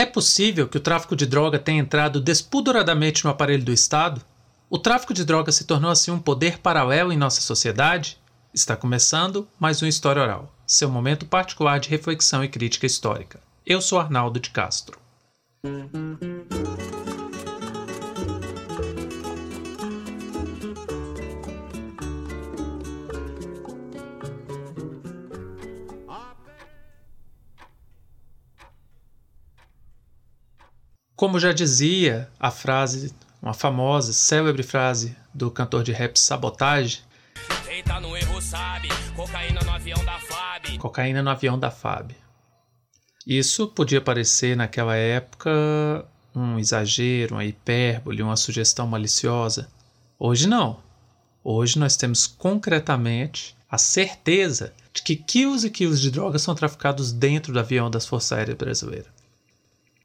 É possível que o tráfico de droga tenha entrado despudoradamente no aparelho do Estado? O tráfico de droga se tornou assim um poder paralelo em nossa sociedade? Está começando mais um História Oral, seu momento particular de reflexão e crítica histórica. Eu sou Arnaldo de Castro. Como já dizia a frase, uma famosa, célebre frase do cantor de rap Sabotage. Erro, sabe? Cocaína no avião da FAB. Cocaína no avião da FAB. Isso podia parecer naquela época um exagero, uma hipérbole, uma sugestão maliciosa. Hoje não. Hoje nós temos concretamente a certeza de que quilos e quilos de drogas são traficados dentro do avião das Forças Aéreas Brasileiras.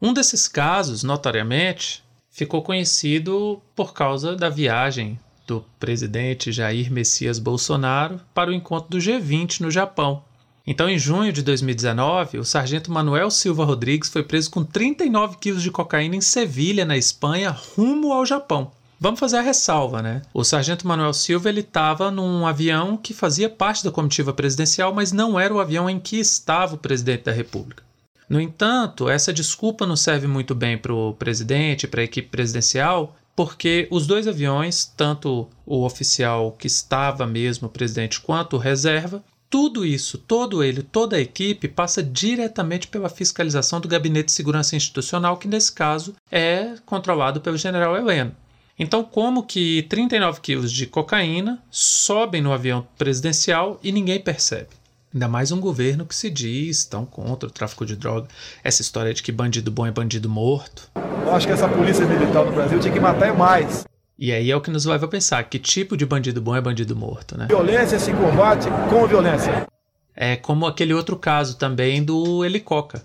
Um desses casos, notoriamente, ficou conhecido por causa da viagem do presidente Jair Messias Bolsonaro para o encontro do G20 no Japão. Então, em junho de 2019, o sargento Manuel Silva Rodrigues foi preso com 39 quilos de cocaína em Sevilha, na Espanha, rumo ao Japão. Vamos fazer a ressalva, né? O sargento Manuel Silva ele estava num avião que fazia parte da comitiva presidencial, mas não era o avião em que estava o presidente da República. No entanto, essa desculpa não serve muito bem para o presidente, para a equipe presidencial, porque os dois aviões, tanto o oficial que estava mesmo presidente quanto o reserva, tudo isso, todo ele, toda a equipe passa diretamente pela fiscalização do Gabinete de Segurança Institucional, que nesse caso é controlado pelo general Heleno. Então, como que 39 quilos de cocaína sobem no avião presidencial e ninguém percebe? Ainda mais um governo que se diz tão contra o tráfico de droga. Essa história de que bandido bom é bandido morto. Eu acho que essa polícia militar no Brasil tinha que matar mais. E aí é o que nos leva a pensar: que tipo de bandido bom é bandido morto, né? Violência se combate com violência. É como aquele outro caso também do Helicoca.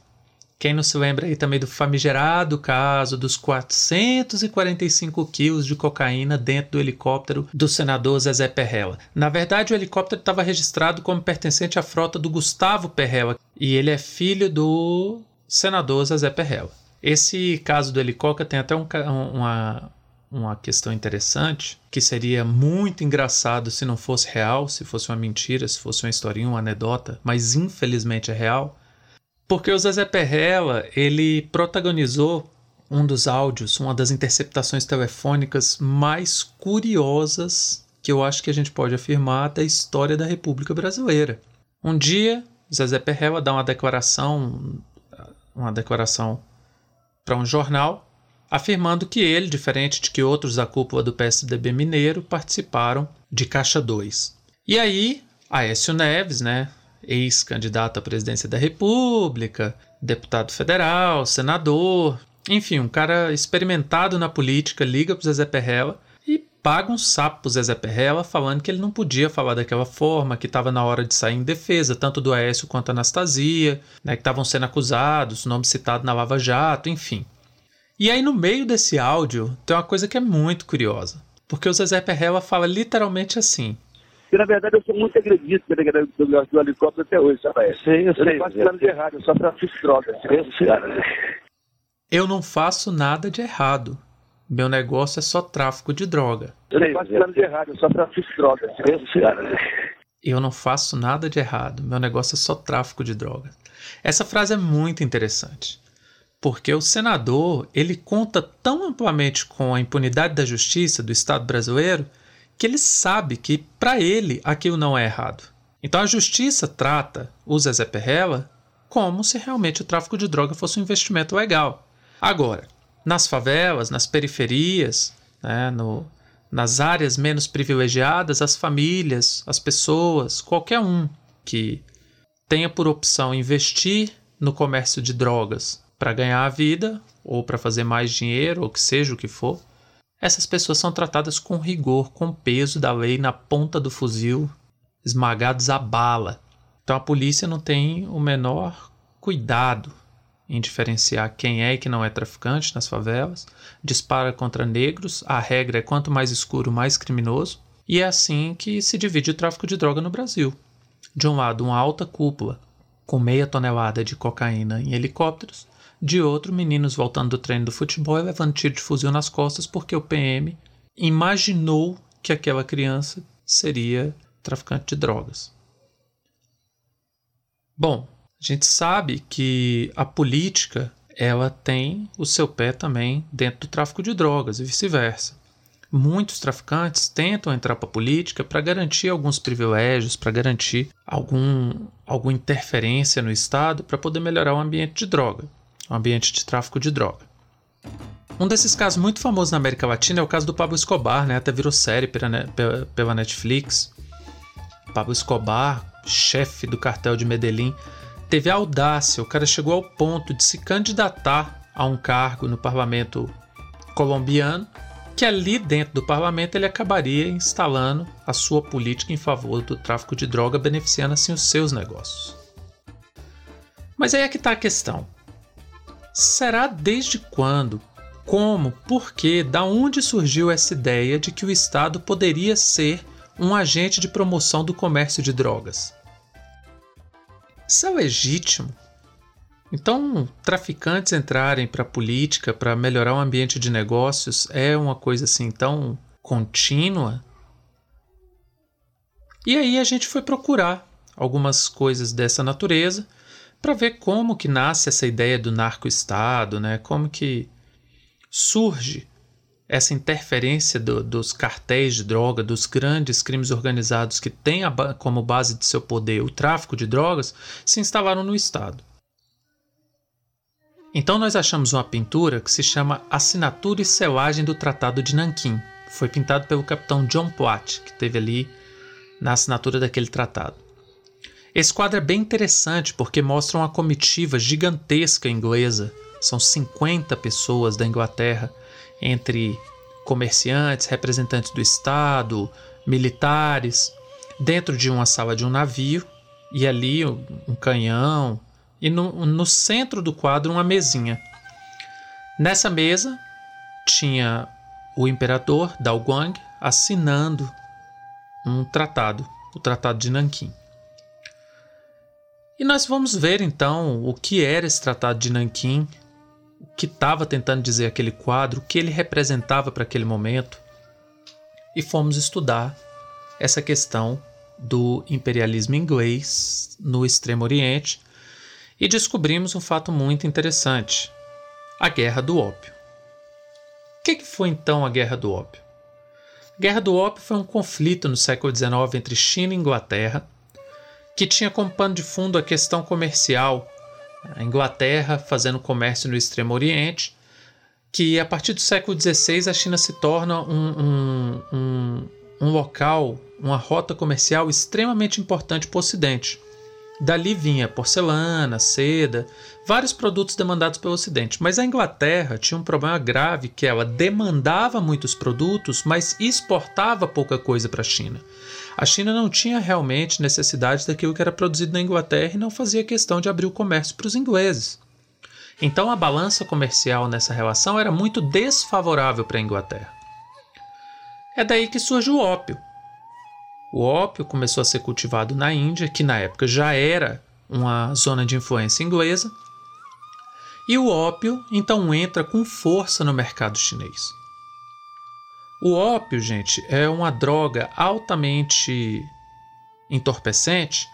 Quem não se lembra aí também do famigerado caso dos 445 quilos de cocaína dentro do helicóptero do senador Zezé Perrella. Na verdade, o helicóptero estava registrado como pertencente à frota do Gustavo Perrella e ele é filho do senador Zezé Perrella. Esse caso do helicóptero tem até um, uma, uma questão interessante, que seria muito engraçado se não fosse real, se fosse uma mentira, se fosse uma historinha, uma anedota, mas infelizmente é real porque o Zezé Perrella, ele protagonizou um dos áudios, uma das interceptações telefônicas mais curiosas que eu acho que a gente pode afirmar da história da República Brasileira. Um dia, Zezé Perrella dá uma declaração, uma declaração para um jornal, afirmando que ele, diferente de que outros da cúpula do PSDB mineiro, participaram de Caixa 2. E aí, Aécio Neves, né, ex-candidato à presidência da República, deputado federal, senador, enfim, um cara experimentado na política, liga pro Zezé Perrella e paga um sapo pro Zezé Perrella falando que ele não podia falar daquela forma, que estava na hora de sair em defesa, tanto do Aécio quanto a Anastasia, né, que estavam sendo acusados, nome citado na Lava Jato, enfim. E aí no meio desse áudio tem uma coisa que é muito curiosa, porque o Zezé Perrella fala literalmente assim: porque, na verdade, eu sou muito agredido pelo do, do, do helicóptero até hoje, sabe? Sim, eu, eu sei. Eu não faço nada de errado, eu só trafico drogas. Eu não faço nada de errado. Meu negócio é só tráfico de droga. Eu não faço nada de errado, eu só trafico drogas. Eu não faço nada de errado. Meu negócio é só tráfico de droga. Essa frase é muito interessante. Porque o senador, ele conta tão amplamente com a impunidade da justiça do Estado brasileiro que ele sabe que para ele aquilo não é errado. Então a justiça trata o Zezé Perrella como se realmente o tráfico de droga fosse um investimento legal. Agora, nas favelas, nas periferias, né, no, nas áreas menos privilegiadas, as famílias, as pessoas, qualquer um que tenha por opção investir no comércio de drogas para ganhar a vida ou para fazer mais dinheiro ou que seja o que for, essas pessoas são tratadas com rigor, com peso da lei na ponta do fuzil, esmagados a bala. Então a polícia não tem o menor cuidado em diferenciar quem é e quem não é traficante nas favelas, dispara contra negros, a regra é quanto mais escuro, mais criminoso, e é assim que se divide o tráfico de droga no Brasil. De um lado, uma alta cúpula com meia tonelada de cocaína em helicópteros, de outro, meninos voltando do treino do futebol e levando tiro de fuzil nas costas porque o PM imaginou que aquela criança seria traficante de drogas. Bom, a gente sabe que a política ela tem o seu pé também dentro do tráfico de drogas e vice-versa. Muitos traficantes tentam entrar para a política para garantir alguns privilégios, para garantir algum, alguma interferência no Estado para poder melhorar o ambiente de droga, o ambiente de tráfico de droga. Um desses casos muito famosos na América Latina é o caso do Pablo Escobar, né? até virou série pela Netflix. Pablo Escobar, chefe do cartel de Medellín, teve a audácia, o cara chegou ao ponto de se candidatar a um cargo no parlamento colombiano, que ali dentro do parlamento ele acabaria instalando a sua política em favor do tráfico de droga, beneficiando assim os seus negócios. Mas aí é que está a questão. Será desde quando, como, por que, da onde surgiu essa ideia de que o Estado poderia ser um agente de promoção do comércio de drogas? Isso é legítimo. Então, traficantes entrarem para a política para melhorar o ambiente de negócios é uma coisa assim tão contínua. E aí a gente foi procurar algumas coisas dessa natureza para ver como que nasce essa ideia do narco-estado, né? Como que surge essa interferência do, dos cartéis de droga, dos grandes crimes organizados que têm como base de seu poder o tráfico de drogas, se instalaram no Estado. Então nós achamos uma pintura que se chama Assinatura e Selagem do Tratado de Nanquim. Foi pintado pelo capitão John Platt, que teve ali na assinatura daquele tratado. Esse quadro é bem interessante porque mostra uma comitiva gigantesca inglesa. São 50 pessoas da Inglaterra entre comerciantes, representantes do Estado, militares, dentro de uma sala de um navio, e ali um canhão, e no, no centro do quadro uma mesinha. Nessa mesa tinha o imperador Dao Guang assinando um tratado, o Tratado de Nanquim. E nós vamos ver então o que era esse Tratado de Nanquim, o que estava tentando dizer aquele quadro, o que ele representava para aquele momento, e fomos estudar essa questão do imperialismo inglês no Extremo Oriente e descobrimos um fato muito interessante: a Guerra do Ópio. O que, foi então a Guerra do Ópio? A Guerra do Ópio foi um conflito no século XIX entre China e Inglaterra, que tinha como pano de fundo a questão comercial a Inglaterra fazendo comércio no Extremo Oriente, que a partir do século XVI a China se torna um, um, um, um local, uma rota comercial extremamente importante para o Ocidente. Dali vinha porcelana, seda, vários produtos demandados pelo Ocidente. Mas a Inglaterra tinha um problema grave que ela demandava muitos produtos, mas exportava pouca coisa para a China. A China não tinha realmente necessidade daquilo que era produzido na Inglaterra e não fazia questão de abrir o comércio para os ingleses. Então a balança comercial nessa relação era muito desfavorável para a Inglaterra. É daí que surge o ópio. O ópio começou a ser cultivado na Índia, que na época já era uma zona de influência inglesa, e o ópio então entra com força no mercado chinês. O ópio, gente, é uma droga altamente entorpecente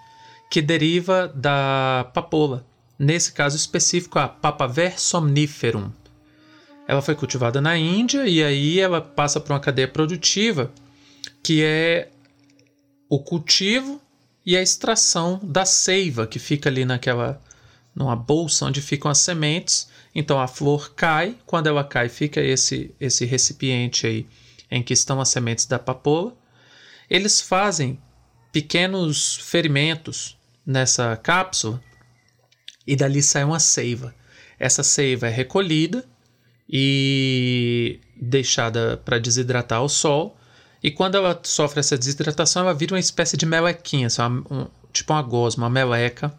que deriva da papoula, nesse caso específico a Papaver somniferum. Ela foi cultivada na Índia e aí ela passa por uma cadeia produtiva que é o cultivo e a extração da seiva que fica ali naquela numa bolsa onde ficam as sementes. Então a flor cai, quando ela cai fica esse esse recipiente aí em que estão as sementes da papoula. Eles fazem pequenos ferimentos nessa cápsula e dali sai uma seiva. Essa seiva é recolhida e deixada para desidratar ao sol e quando ela sofre essa desidratação, ela vira uma espécie de melequinha, uma, um, tipo uma gosma, uma meleca.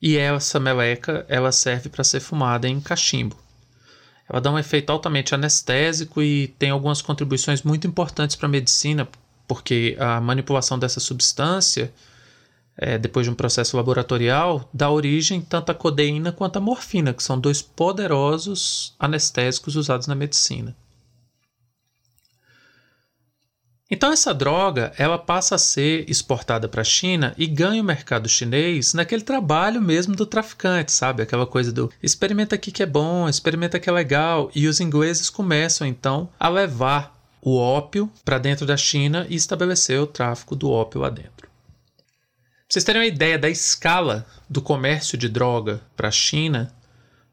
E essa meleca ela serve para ser fumada em cachimbo. Ela dá um efeito altamente anestésico e tem algumas contribuições muito importantes para a medicina, porque a manipulação dessa substância é, depois de um processo laboratorial, dá origem tanto à codeína quanto à morfina, que são dois poderosos anestésicos usados na medicina. Então essa droga, ela passa a ser exportada para a China e ganha o mercado chinês naquele trabalho mesmo do traficante, sabe? Aquela coisa do experimenta aqui que é bom, experimenta que é legal, e os ingleses começam então a levar o ópio para dentro da China e estabelecer o tráfico do ópio lá dentro. Pra vocês terem uma ideia da escala do comércio de droga para a China,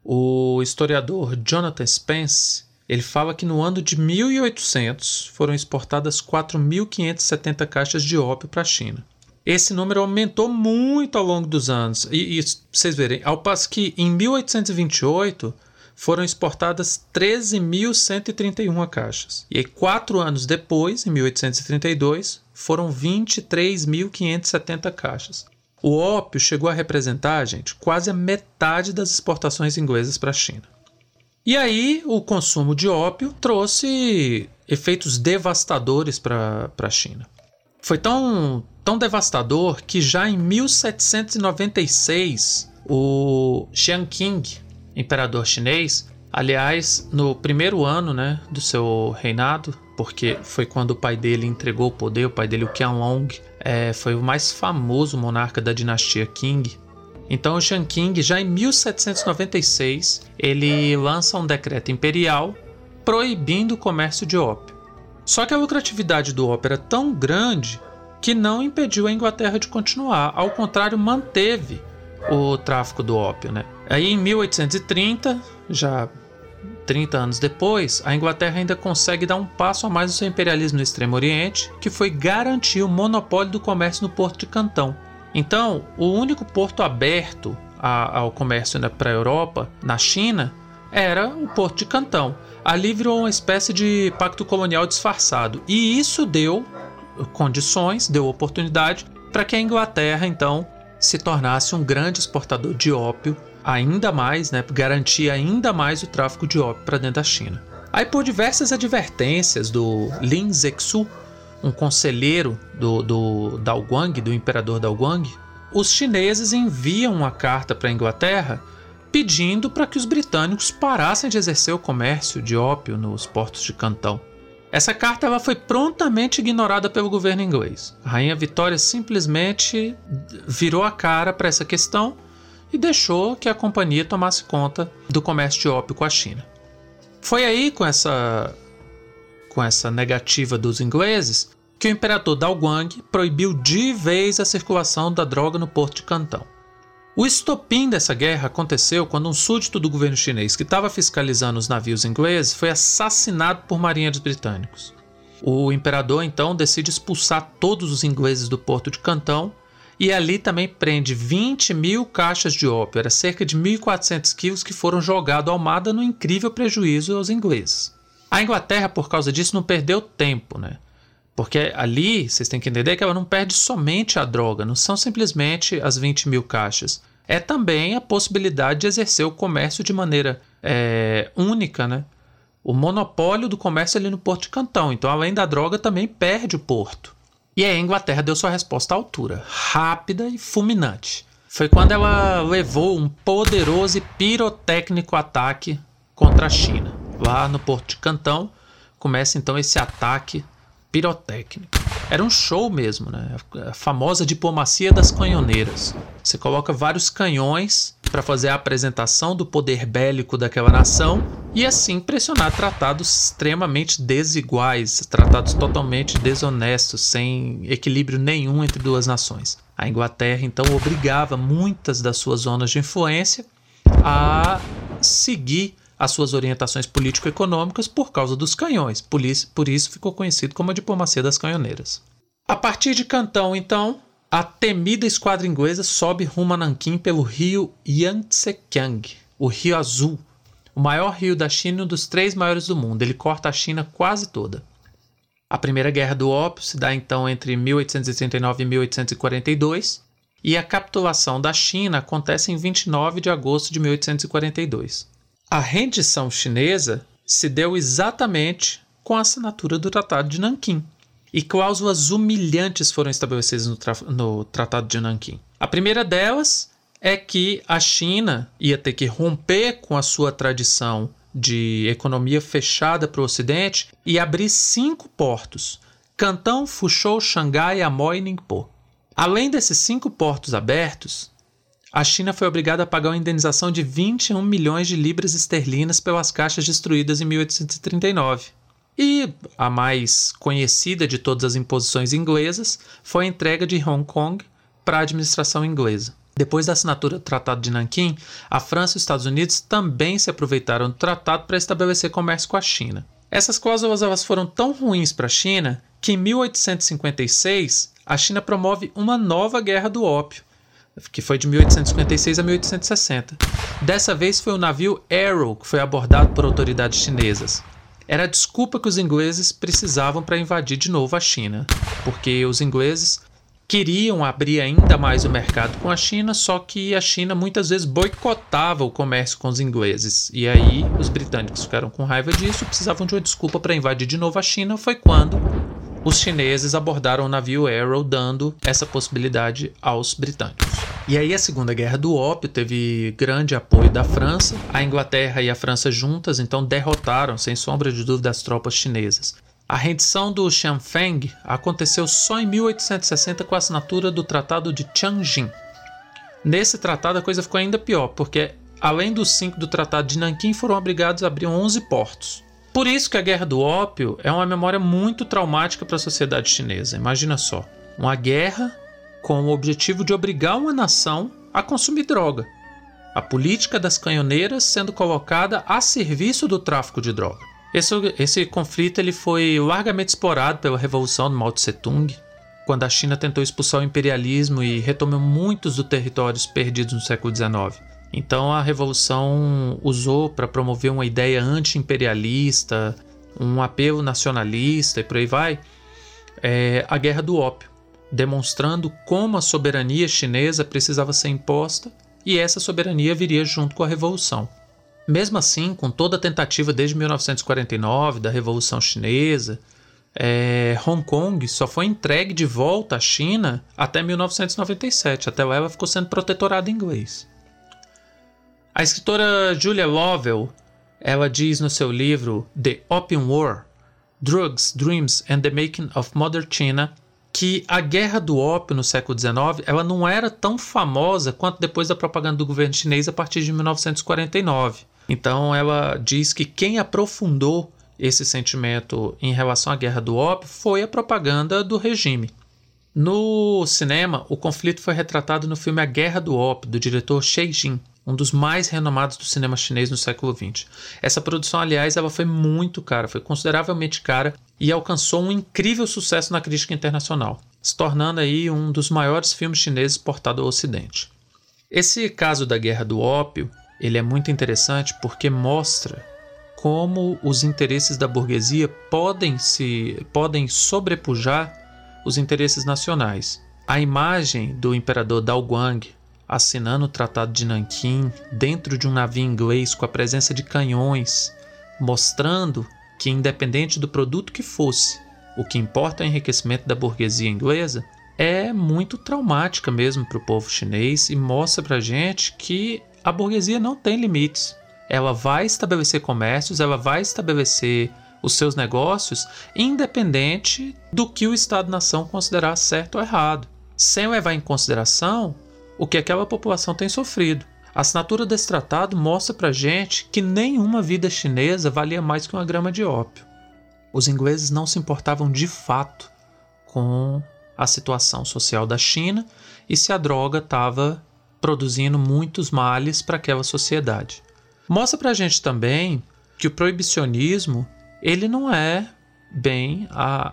o historiador Jonathan Spence ele fala que no ano de 1800 foram exportadas 4.570 caixas de ópio para a China. Esse número aumentou muito ao longo dos anos. E, e vocês verem, ao passo que em 1828 foram exportadas 13.131 caixas. E aí, quatro anos depois, em 1832, foram 23.570 caixas. O ópio chegou a representar, gente, quase a metade das exportações inglesas para a China. E aí o consumo de ópio trouxe efeitos devastadores para a China. Foi tão, tão devastador que já em 1796 o Xiang Qing, imperador chinês, aliás, no primeiro ano né, do seu reinado, porque foi quando o pai dele entregou o poder, o pai dele, o Qianlong, é, foi o mais famoso monarca da dinastia Qing, então, o Qing, já em 1796, ele lança um decreto imperial proibindo o comércio de ópio. Só que a lucratividade do ópio era tão grande que não impediu a Inglaterra de continuar, ao contrário, manteve o tráfico do ópio. Né? Aí, em 1830, já 30 anos depois, a Inglaterra ainda consegue dar um passo a mais no seu imperialismo no Extremo Oriente, que foi garantir o monopólio do comércio no Porto de Cantão. Então, o único porto aberto a, ao comércio para a Europa, na China, era o Porto de Cantão. Ali virou uma espécie de pacto colonial disfarçado. E isso deu condições, deu oportunidade para que a Inglaterra, então, se tornasse um grande exportador de ópio, ainda mais, né, garantir ainda mais o tráfico de ópio para dentro da China. Aí, por diversas advertências do Lin Zexu, um conselheiro do, do Dalguang, do imperador Dalguang, os chineses enviam uma carta para a Inglaterra pedindo para que os britânicos parassem de exercer o comércio de ópio nos portos de Cantão. Essa carta ela foi prontamente ignorada pelo governo inglês. A rainha Vitória simplesmente virou a cara para essa questão e deixou que a companhia tomasse conta do comércio de ópio com a China. Foi aí com essa com essa negativa dos ingleses que o imperador Dalguang proibiu de vez a circulação da droga no porto de Cantão. O estopim dessa guerra aconteceu quando um súdito do governo chinês que estava fiscalizando os navios ingleses foi assassinado por marinheiros britânicos. O imperador então decide expulsar todos os ingleses do porto de Cantão e ali também prende 20 mil caixas de ópio, era cerca de 1.400 quilos que foram jogados ao mar, dando incrível prejuízo aos ingleses. A Inglaterra, por causa disso, não perdeu tempo, né? Porque ali, vocês têm que entender que ela não perde somente a droga, não são simplesmente as 20 mil caixas. É também a possibilidade de exercer o comércio de maneira é, única, né? O monopólio do comércio ali no Porto de Cantão. Então, além da droga, também perde o porto. E a Inglaterra deu sua resposta à altura, rápida e fulminante. Foi quando ela levou um poderoso e pirotécnico ataque contra a China. Lá no Porto de Cantão, começa então esse ataque pirotécnica. Era um show mesmo, né? A famosa diplomacia das canhoneiras. Você coloca vários canhões para fazer a apresentação do poder bélico daquela nação e assim pressionar tratados extremamente desiguais, tratados totalmente desonestos, sem equilíbrio nenhum entre duas nações. A Inglaterra então obrigava muitas das suas zonas de influência a seguir as suas orientações político-econômicas por causa dos canhões, por isso, ficou conhecido como a diplomacia das canhoneiras. A partir de Cantão, então, a temida esquadra inglesa sobe rumo a Nanquim pelo rio Yangtze-Kiang, o Rio Azul, o maior rio da China e um dos três maiores do mundo. Ele corta a China quase toda. A Primeira Guerra do Ópio se dá então entre 1839 e 1842, e a capitulação da China acontece em 29 de agosto de 1842. A rendição chinesa se deu exatamente com a assinatura do Tratado de Nanquim. e cláusulas humilhantes foram estabelecidas no, no Tratado de Nanquim. A primeira delas é que a China ia ter que romper com a sua tradição de economia fechada para o Ocidente e abrir cinco portos: Cantão, Fuzhou, Xangai, Amoy e Ningpo. Além desses cinco portos abertos, a China foi obrigada a pagar uma indenização de 21 milhões de libras esterlinas pelas caixas destruídas em 1839. E a mais conhecida de todas as imposições inglesas foi a entrega de Hong Kong para a administração inglesa. Depois da assinatura do Tratado de Nanquim, a França e os Estados Unidos também se aproveitaram do tratado para estabelecer comércio com a China. Essas cláusulas elas foram tão ruins para a China que em 1856 a China promove uma nova guerra do ópio, que foi de 1856 a 1860. Dessa vez foi o navio Arrow que foi abordado por autoridades chinesas. Era a desculpa que os ingleses precisavam para invadir de novo a China, porque os ingleses queriam abrir ainda mais o mercado com a China, só que a China muitas vezes boicotava o comércio com os ingleses. E aí os britânicos ficaram com raiva disso, precisavam de uma desculpa para invadir de novo a China. Foi quando os chineses abordaram o navio Arrow, dando essa possibilidade aos britânicos. E aí a Segunda Guerra do Ópio teve grande apoio da França. A Inglaterra e a França juntas então derrotaram, sem sombra de dúvida, as tropas chinesas. A rendição do Xianfeng aconteceu só em 1860 com a assinatura do Tratado de Tianjin. Nesse tratado a coisa ficou ainda pior, porque além dos cinco do Tratado de Nanquim foram obrigados a abrir 11 portos. Por isso que a Guerra do Ópio é uma memória muito traumática para a sociedade chinesa. Imagina só, uma guerra com o objetivo de obrigar uma nação a consumir droga. A política das canhoneiras sendo colocada a serviço do tráfico de droga. Esse, esse conflito ele foi largamente explorado pela Revolução do Mao Tse Tung, quando a China tentou expulsar o imperialismo e retomou muitos dos territórios perdidos no século XIX. Então a revolução usou para promover uma ideia anti-imperialista, um apelo nacionalista e por aí vai, é, a guerra do ópio, demonstrando como a soberania chinesa precisava ser imposta e essa soberania viria junto com a revolução. Mesmo assim, com toda a tentativa desde 1949 da Revolução Chinesa, é, Hong Kong só foi entregue de volta à China até 1997. Até lá ela ficou sendo protetorada em inglês. A escritora Julia Lovell, ela diz no seu livro The Opium War, Drugs, Dreams and the Making of Modern China, que a guerra do ópio no século XIX ela não era tão famosa quanto depois da propaganda do governo chinês a partir de 1949. Então ela diz que quem aprofundou esse sentimento em relação à guerra do ópio foi a propaganda do regime. No cinema, o conflito foi retratado no filme A Guerra do Ópio, do diretor Xie Jin, um dos mais renomados do cinema chinês no século XX. Essa produção, aliás, ela foi muito cara, foi consideravelmente cara e alcançou um incrível sucesso na crítica internacional, se tornando aí um dos maiores filmes chineses exportados ao Ocidente. Esse caso da Guerra do Ópio, ele é muito interessante porque mostra como os interesses da burguesia podem se podem sobrepujar os interesses nacionais. A imagem do imperador Dao Guang assinando o Tratado de Nanquim dentro de um navio inglês com a presença de canhões, mostrando que, independente do produto que fosse, o que importa é o enriquecimento da burguesia inglesa, é muito traumática mesmo para o povo chinês e mostra para gente que a burguesia não tem limites. Ela vai estabelecer comércios, ela vai estabelecer os seus negócios, independente do que o Estado-nação considerar certo ou errado, sem levar em consideração o que aquela população tem sofrido. A assinatura desse tratado mostra para gente que nenhuma vida chinesa valia mais que uma grama de ópio. Os ingleses não se importavam de fato com a situação social da China e se a droga estava produzindo muitos males para aquela sociedade. Mostra para gente também que o proibicionismo ele não é bem a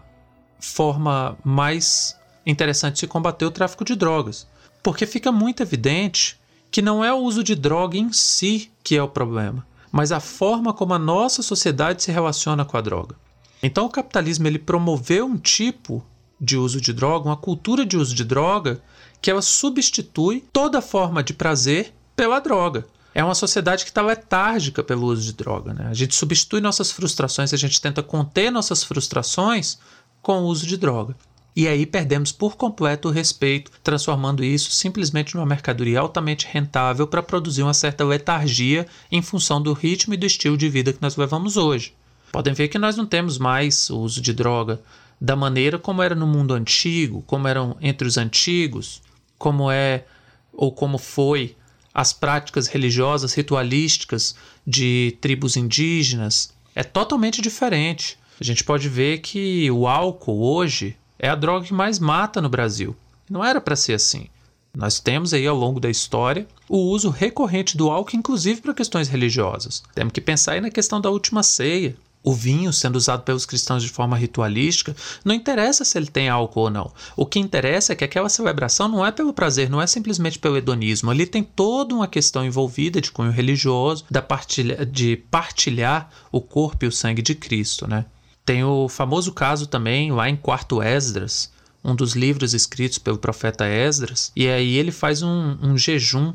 forma mais interessante de se combater o tráfico de drogas. Porque fica muito evidente que não é o uso de droga em si que é o problema, mas a forma como a nossa sociedade se relaciona com a droga. Então o capitalismo ele promoveu um tipo de uso de droga, uma cultura de uso de droga que ela substitui toda forma de prazer pela droga. É uma sociedade que está letárgica pelo uso de droga. Né? A gente substitui nossas frustrações, a gente tenta conter nossas frustrações com o uso de droga. E aí perdemos por completo o respeito, transformando isso simplesmente numa mercadoria altamente rentável para produzir uma certa letargia em função do ritmo e do estilo de vida que nós levamos hoje. Podem ver que nós não temos mais o uso de droga da maneira como era no mundo antigo, como eram entre os antigos, como é ou como foi as práticas religiosas ritualísticas de tribos indígenas. É totalmente diferente. A gente pode ver que o álcool hoje é a droga que mais mata no Brasil. Não era para ser assim. Nós temos aí ao longo da história o uso recorrente do álcool, inclusive para questões religiosas. Temos que pensar aí na questão da última ceia. O vinho sendo usado pelos cristãos de forma ritualística, não interessa se ele tem álcool ou não. O que interessa é que aquela celebração não é pelo prazer, não é simplesmente pelo hedonismo. Ali tem toda uma questão envolvida de cunho religioso, da partilha, de partilhar o corpo e o sangue de Cristo, né? Tem o famoso caso também, lá em Quarto Esdras, um dos livros escritos pelo profeta Esdras, e aí ele faz um, um jejum,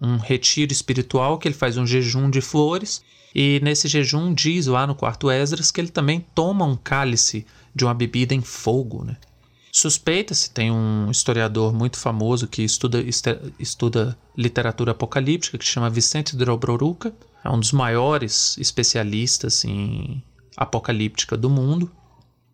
um retiro espiritual, que ele faz um jejum de flores, e nesse jejum diz lá no quarto Esdras que ele também toma um cálice de uma bebida em fogo. Né? Suspeita-se, tem um historiador muito famoso que estuda, estuda literatura apocalíptica, que chama Vicente Drobroruca, é um dos maiores especialistas em apocalíptica do mundo.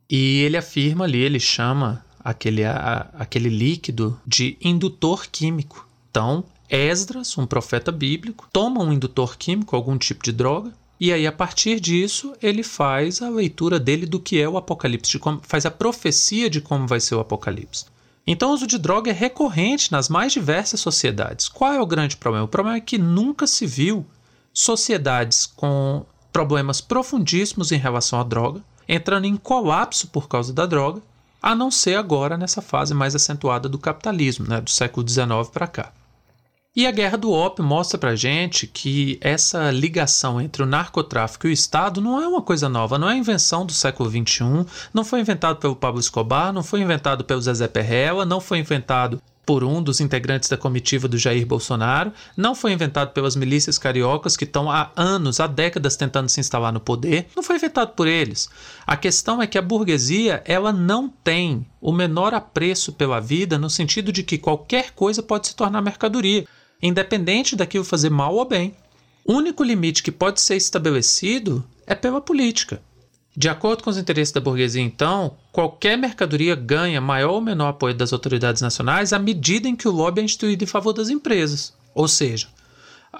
E ele afirma ali, ele chama aquele, a, aquele líquido de indutor químico. Então, Esdras, um profeta bíblico, toma um indutor químico, algum tipo de droga, e aí a partir disso ele faz a leitura dele do que é o Apocalipse, como, faz a profecia de como vai ser o Apocalipse. Então o uso de droga é recorrente nas mais diversas sociedades. Qual é o grande problema? O problema é que nunca se viu sociedades com problemas profundíssimos em relação à droga, entrando em colapso por causa da droga, a não ser agora nessa fase mais acentuada do capitalismo, né, do século XIX para cá. E a guerra do ópio mostra pra gente que essa ligação entre o narcotráfico e o Estado não é uma coisa nova, não é invenção do século XXI, não foi inventado pelo Pablo Escobar, não foi inventado pelo Zezé Perrella, não foi inventado por um dos integrantes da comitiva do Jair Bolsonaro, não foi inventado pelas milícias cariocas que estão há anos, há décadas tentando se instalar no poder, não foi inventado por eles. A questão é que a burguesia, ela não tem o menor apreço pela vida no sentido de que qualquer coisa pode se tornar mercadoria, independente daquilo fazer mal ou bem. O único limite que pode ser estabelecido é pela política. De acordo com os interesses da burguesia, então, qualquer mercadoria ganha maior ou menor apoio das autoridades nacionais à medida em que o lobby é instituído em favor das empresas. Ou seja,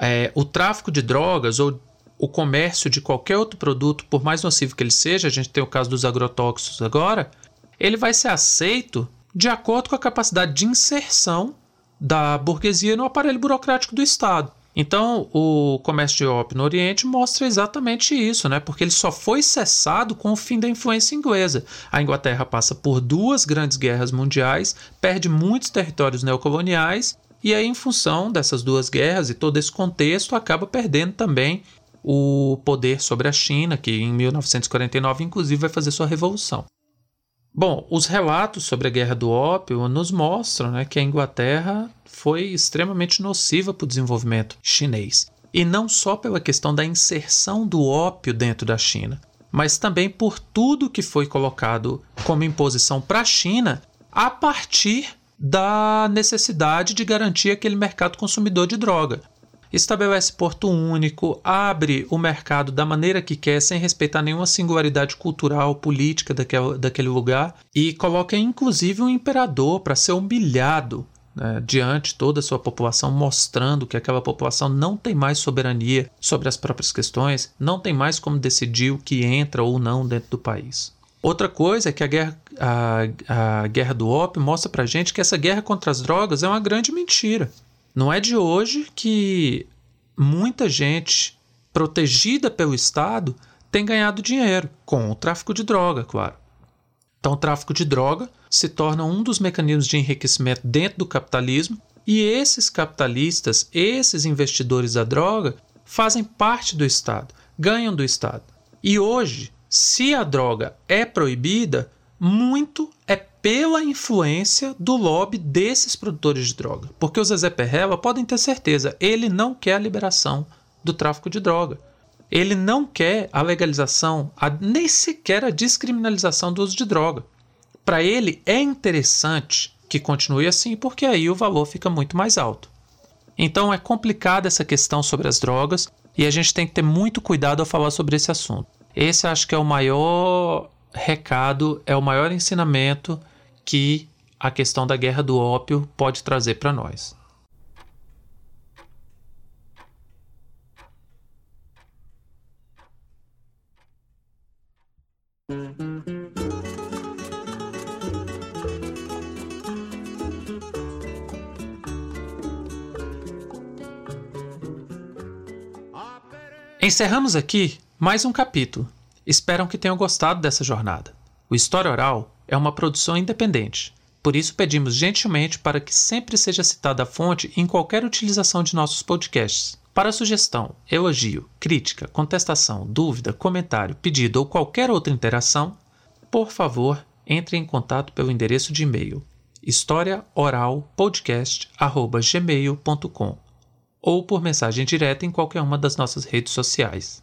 é, o tráfico de drogas ou o comércio de qualquer outro produto, por mais nocivo que ele seja, a gente tem o caso dos agrotóxicos agora, ele vai ser aceito de acordo com a capacidade de inserção da burguesia no aparelho burocrático do Estado. Então, o comércio de ópio no Oriente mostra exatamente isso, né? porque ele só foi cessado com o fim da influência inglesa. A Inglaterra passa por duas grandes guerras mundiais, perde muitos territórios neocoloniais, e aí, em função dessas duas guerras e todo esse contexto, acaba perdendo também o poder sobre a China, que em 1949, inclusive, vai fazer sua revolução. Bom, os relatos sobre a guerra do ópio nos mostram né, que a Inglaterra foi extremamente nociva para o desenvolvimento chinês. E não só pela questão da inserção do ópio dentro da China, mas também por tudo que foi colocado como imposição para a China a partir da necessidade de garantir aquele mercado consumidor de droga estabelece porto único, abre o mercado da maneira que quer, sem respeitar nenhuma singularidade cultural, política daquele, lugar, e coloca inclusive um imperador para ser humilhado né, diante toda a sua população, mostrando que aquela população não tem mais soberania sobre as próprias questões, não tem mais como decidir o que entra ou não dentro do país. Outra coisa é que a guerra, a, a guerra do ópio mostra para gente que essa guerra contra as drogas é uma grande mentira. Não é de hoje que muita gente protegida pelo Estado tem ganhado dinheiro com o tráfico de droga, claro. Então, o tráfico de droga se torna um dos mecanismos de enriquecimento dentro do capitalismo, e esses capitalistas, esses investidores da droga, fazem parte do Estado, ganham do Estado. E hoje, se a droga é proibida, muito é pela influência do lobby desses produtores de droga. Porque o Zezé Perrella, podem ter certeza, ele não quer a liberação do tráfico de droga. Ele não quer a legalização, a, nem sequer a descriminalização do uso de droga. Para ele é interessante que continue assim, porque aí o valor fica muito mais alto. Então é complicada essa questão sobre as drogas e a gente tem que ter muito cuidado ao falar sobre esse assunto. Esse acho que é o maior recado, é o maior ensinamento que a questão da guerra do ópio pode trazer para nós. Encerramos aqui mais um capítulo. Espero que tenham gostado dessa jornada. O História Oral é uma produção independente, por isso pedimos gentilmente para que sempre seja citada a fonte em qualquer utilização de nossos podcasts. Para sugestão, elogio, crítica, contestação, dúvida, comentário, pedido ou qualquer outra interação, por favor, entre em contato pelo endereço de e-mail historiaoralpodcast@gmail.com ou por mensagem direta em qualquer uma das nossas redes sociais.